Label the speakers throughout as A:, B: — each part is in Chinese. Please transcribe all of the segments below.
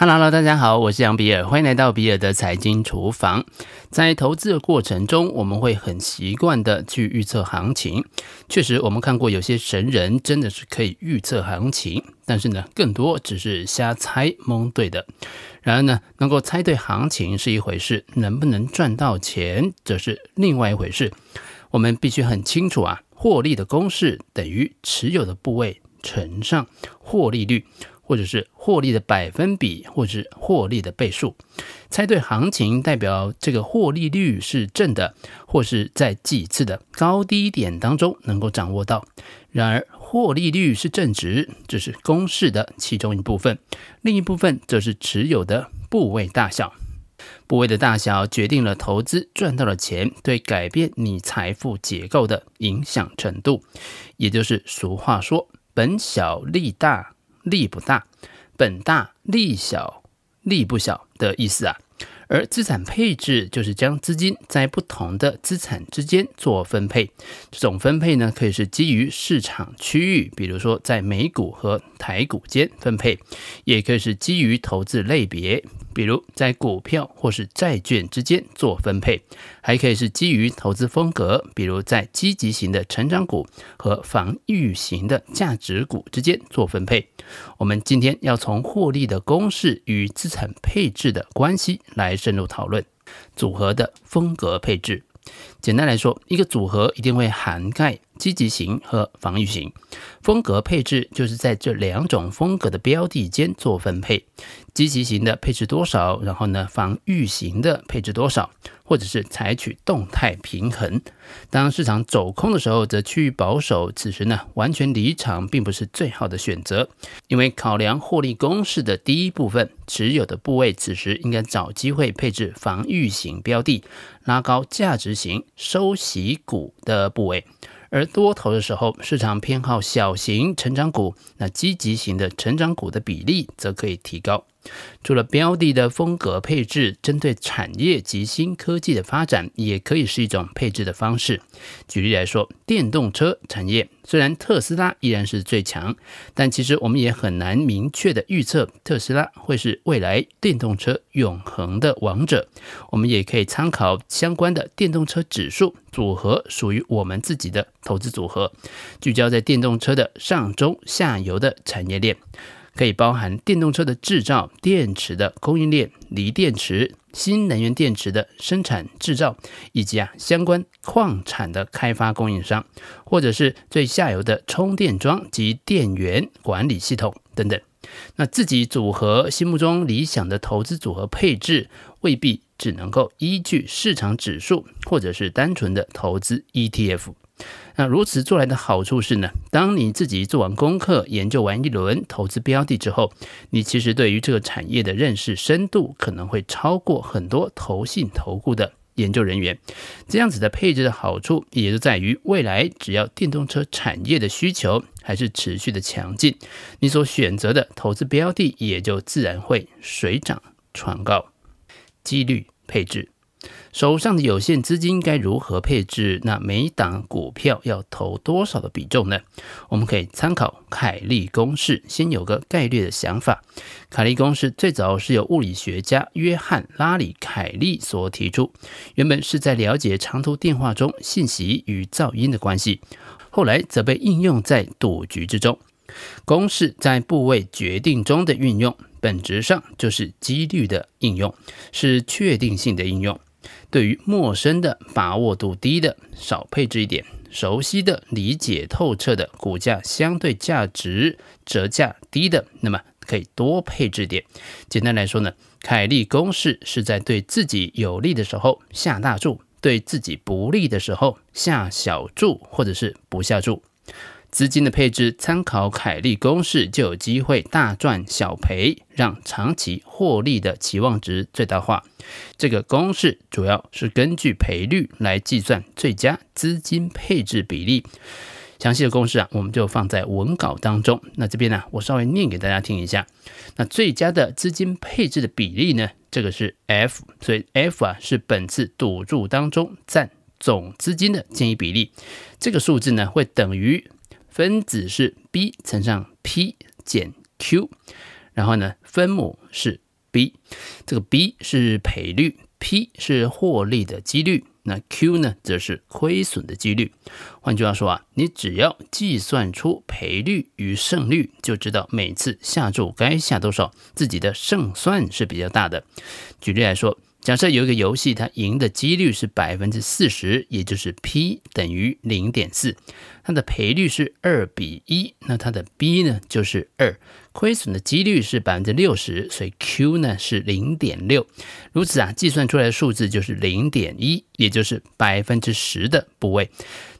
A: Hello，大家好，我是杨比尔，欢迎来到比尔的财经厨房。在投资的过程中，我们会很习惯的去预测行情。确实，我们看过有些神人真的是可以预测行情，但是呢，更多只是瞎猜蒙对的。然而呢，能够猜对行情是一回事，能不能赚到钱则是另外一回事。我们必须很清楚啊，获利的公式等于持有的部位乘上获利率。或者是获利的百分比，或者是获利的倍数，猜对行情代表这个获利率是正的，或是在几次的高低点当中能够掌握到。然而，获利率是正值，这是公式的其中一部分，另一部分则是持有的部位大小。部位的大小决定了投资赚到的钱对改变你财富结构的影响程度，也就是俗话说“本小利大”。利不大，本大利小，利不小的意思啊。而资产配置就是将资金在不同的资产之间做分配。这种分配呢，可以是基于市场区域，比如说在美股和台股间分配，也可以是基于投资类别。比如在股票或是债券之间做分配，还可以是基于投资风格，比如在积极型的成长股和防御型的价值股之间做分配。我们今天要从获利的公式与资产配置的关系来深入讨论组合的风格配置。简单来说，一个组合一定会涵盖积极型和防御型。风格配置就是在这两种风格的标的间做分配。积极型的配置多少，然后呢，防御型的配置多少，或者是采取动态平衡。当市场走空的时候，则趋于保守。此时呢，完全离场并不是最好的选择，因为考量获利公式的第一部分，持有的部位此时应该找机会配置防御型标的，拉高价值型收息股的部位。而多头的时候，市场偏好小型成长股，那积极型的成长股的比例则可以提高。除了标的的风格配置，针对产业及新科技的发展，也可以是一种配置的方式。举例来说，电动车产业虽然特斯拉依然是最强，但其实我们也很难明确的预测特斯拉会是未来电动车永恒的王者。我们也可以参考相关的电动车指数组合，属于我们自己的投资组合，聚焦在电动车的上中下游的产业链。可以包含电动车的制造、电池的供应链、锂电池、新能源电池的生产制造，以及啊相关矿产的开发供应商，或者是最下游的充电桩及电源管理系统等等。那自己组合心目中理想的投资组合配置，未必只能够依据市场指数，或者是单纯的投资 ETF。那如此做来的好处是呢，当你自己做完功课、研究完一轮投资标的之后，你其实对于这个产业的认识深度可能会超过很多投信投顾的研究人员。这样子的配置的好处，也就在于未来只要电动车产业的需求还是持续的强劲，你所选择的投资标的也就自然会水涨船高。机率配置。手上的有限资金该如何配置？那每档股票要投多少的比重呢？我们可以参考凯利公式，先有个概率的想法。凯利公式最早是由物理学家约翰拉里凯利所提出，原本是在了解长途电话中信息与噪音的关系，后来则被应用在赌局之中。公式在部位决定中的运用，本质上就是几率的应用，是确定性的应用。对于陌生的、把握度低的，少配置一点；熟悉的、理解透彻的、股价相对价值折价低的，那么可以多配置点。简单来说呢，凯利公式是在对自己有利的时候下大注，对自己不利的时候下小注，或者是不下注。资金的配置参考凯利公式，就有机会大赚小赔，让长期获利的期望值最大化。这个公式主要是根据赔率来计算最佳资金配置比例。详细的公式啊，我们就放在文稿当中。那这边呢，我稍微念给大家听一下。那最佳的资金配置的比例呢，这个是 F，所以 F 啊是本次赌注当中占总资金的建议比例。这个数字呢会等于。分子是 b 乘上 p 减 q，然后呢，分母是 B，这个 B 是赔率，P 是获利的几率，那 Q 呢则是亏损的几率。换句话说啊，你只要计算出赔率与胜率，就知道每次下注该下多少，自己的胜算是比较大的。举例来说。假设有一个游戏，它赢的几率是百分之四十，也就是 P 等于零点四，它的赔率是二比一，那它的 B 呢就是二。亏损的几率是百分之六十，所以 Q 呢是零点六。如此啊，计算出来的数字就是零点一，也就是百分之十的部位。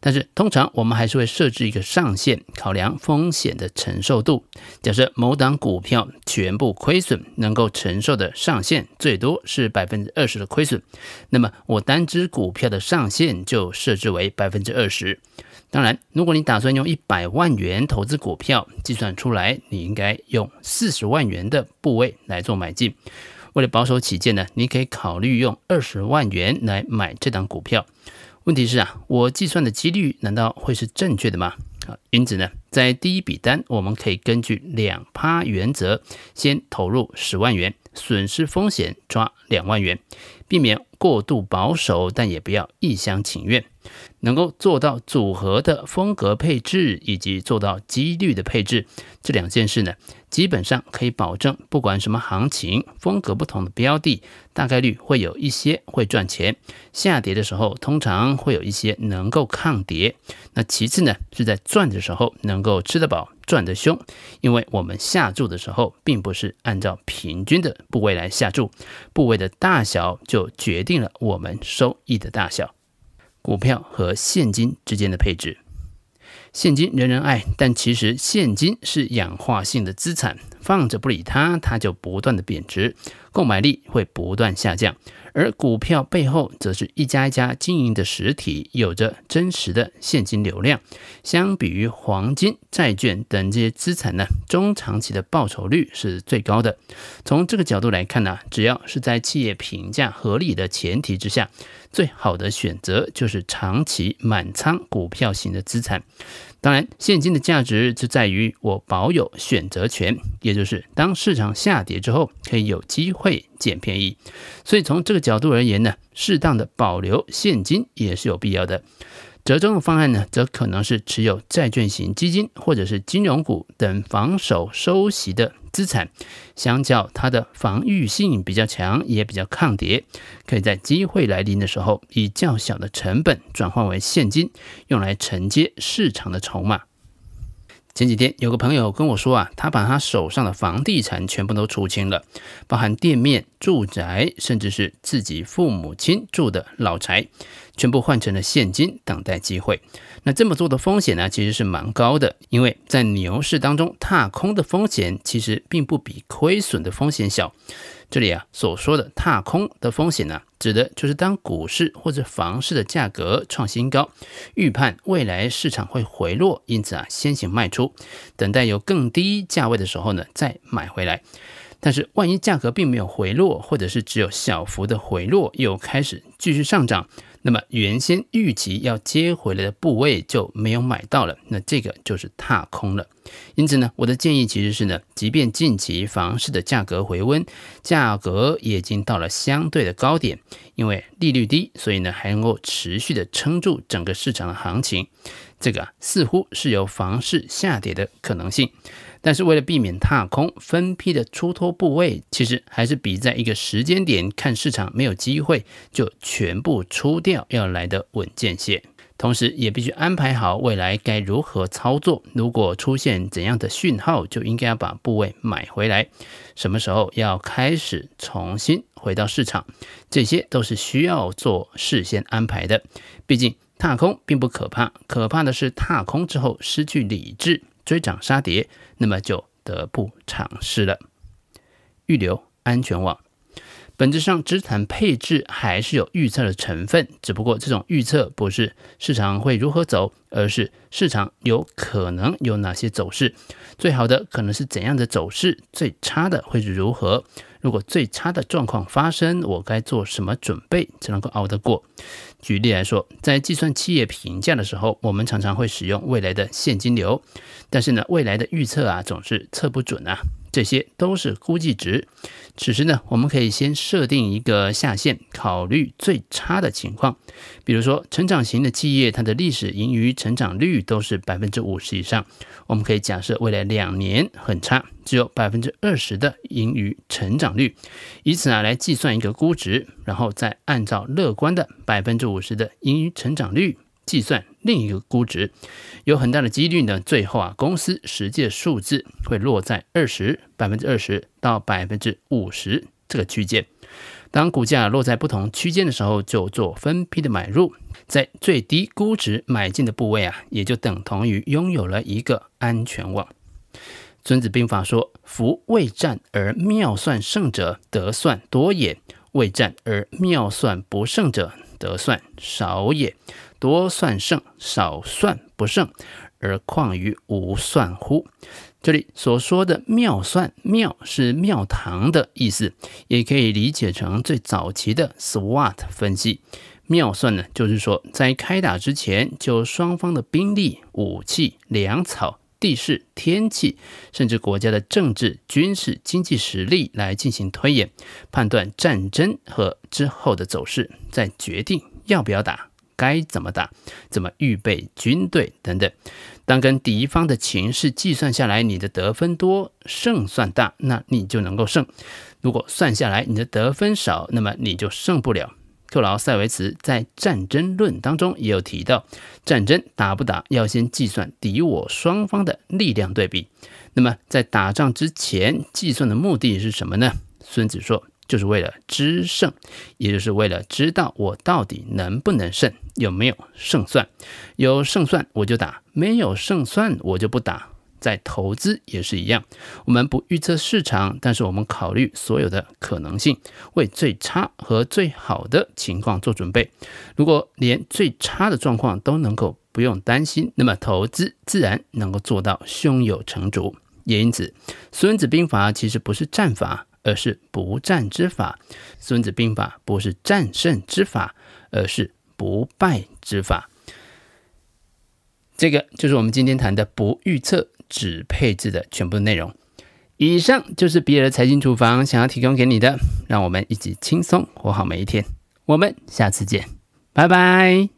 A: 但是通常我们还是会设置一个上限，考量风险的承受度。假设某档股票全部亏损，能够承受的上限最多是百分之二十的亏损，那么我单只股票的上限就设置为百分之二十。当然，如果你打算用一百万元投资股票，计算出来，你应该用四十万元的部位来做买进。为了保守起见呢，你可以考虑用二十万元来买这档股票。问题是啊，我计算的几率难道会是正确的吗？啊，因此呢，在第一笔单，我们可以根据两趴原则，先投入十万元，损失风险抓两万元，避免过度保守，但也不要一厢情愿。能够做到组合的风格配置，以及做到几率的配置，这两件事呢，基本上可以保证，不管什么行情，风格不同的标的，大概率会有一些会赚钱。下跌的时候，通常会有一些能够抗跌。那其次呢，是在赚的时候能够吃得饱、赚得凶，因为我们下注的时候，并不是按照平均的部位来下注，部位的大小就就决定了我们收益的大小。股票和现金之间的配置，现金人人爱，但其实现金是氧化性的资产，放着不理它，它就不断的贬值，购买力会不断下降。而股票背后则是一家一家经营的实体，有着真实的现金流量。相比于黄金、债券等这些资产呢，中长期的报酬率是最高的。从这个角度来看呢，只要是在企业评价合理的前提之下。最好的选择就是长期满仓股票型的资产。当然，现金的价值就在于我保有选择权，也就是当市场下跌之后，可以有机会捡便宜。所以从这个角度而言呢，适当的保留现金也是有必要的。折中的方案呢，则可能是持有债券型基金或者是金融股等防守收息的资产，相较它的防御性比较强，也比较抗跌，可以在机会来临的时候，以较小的成本转换为现金，用来承接市场的筹码。前几天有个朋友跟我说啊，他把他手上的房地产全部都出清了，包含店面、住宅，甚至是自己父母亲住的老宅。全部换成了现金，等待机会。那这么做的风险呢，其实是蛮高的，因为在牛市当中，踏空的风险其实并不比亏损的风险小。这里啊所说的踏空的风险呢，指的就是当股市或者房市的价格创新高，预判未来市场会回落，因此啊先行卖出，等待有更低价位的时候呢再买回来。但是万一价格并没有回落，或者是只有小幅的回落，又开始继续上涨。那么原先预期要接回来的部位就没有买到了，那这个就是踏空了。因此呢，我的建议其实是呢，即便近期房市的价格回温，价格也已经到了相对的高点，因为利率低，所以呢还能够持续的撑住整个市场的行情。这个，似乎是有房市下跌的可能性。但是为了避免踏空，分批的出脱部位，其实还是比在一个时间点看市场没有机会就全部出掉要来的稳健些。同时，也必须安排好未来该如何操作。如果出现怎样的讯号，就应该要把部位买回来。什么时候要开始重新回到市场，这些都是需要做事先安排的。毕竟踏空并不可怕，可怕的是踏空之后失去理智。追涨杀跌，那么就得不偿失了。预留安全网，本质上资产配置还是有预测的成分，只不过这种预测不是市场会如何走，而是市场有可能有哪些走势。最好的可能是怎样的走势，最差的会是如何。如果最差的状况发生，我该做什么准备才能够熬得过？举例来说，在计算企业评价的时候，我们常常会使用未来的现金流，但是呢，未来的预测啊总是测不准啊。这些都是估计值。此时呢，我们可以先设定一个下限，考虑最差的情况。比如说，成长型的企业，它的历史盈余成长率都是百分之五十以上。我们可以假设未来两年很差，只有百分之二十的盈余成长率，以此啊来计算一个估值，然后再按照乐观的百分之五十的盈余成长率。计算另一个估值，有很大的几率呢。最后啊，公司实际的数字会落在二十百分之二十到百分之五十这个区间。当股价落在不同区间的时候，就做分批的买入，在最低估值买进的部位啊，也就等同于拥有了一个安全网。孙子兵法说：“夫未战而妙算胜者，得算多也；未战而妙算不胜者，得算少也。”多算胜，少算不胜，而况于无算乎？这里所说的妙算，妙是庙堂的意思，也可以理解成最早期的 SWOT 分析。妙算呢，就是说在开打之前，就双方的兵力、武器、粮草、地势、天气，甚至国家的政治、军事、经济实力来进行推演，判断战争和之后的走势，再决定要不要打。该怎么打？怎么预备军队等等？当跟敌方的情势计算下来，你的得分多，胜算大，那你就能够胜；如果算下来你的得分少，那么你就胜不了。克劳塞维茨在《战争论》当中也有提到，战争打不打要先计算敌我双方的力量对比。那么在打仗之前计算的目的是什么呢？孙子说。就是为了知胜，也就是为了知道我到底能不能胜，有没有胜算。有胜算我就打，没有胜算我就不打。在投资也是一样，我们不预测市场，但是我们考虑所有的可能性，为最差和最好的情况做准备。如果连最差的状况都能够不用担心，那么投资自然能够做到胸有成竹。也因此，《孙子兵法》其实不是战法。而是不战之法，《孙子兵法》不是战胜之法，而是不败之法。这个就是我们今天谈的不预测只配置的全部内容。以上就是比尔财经厨房想要提供给你的，让我们一起轻松活好每一天。我们下次见，拜拜。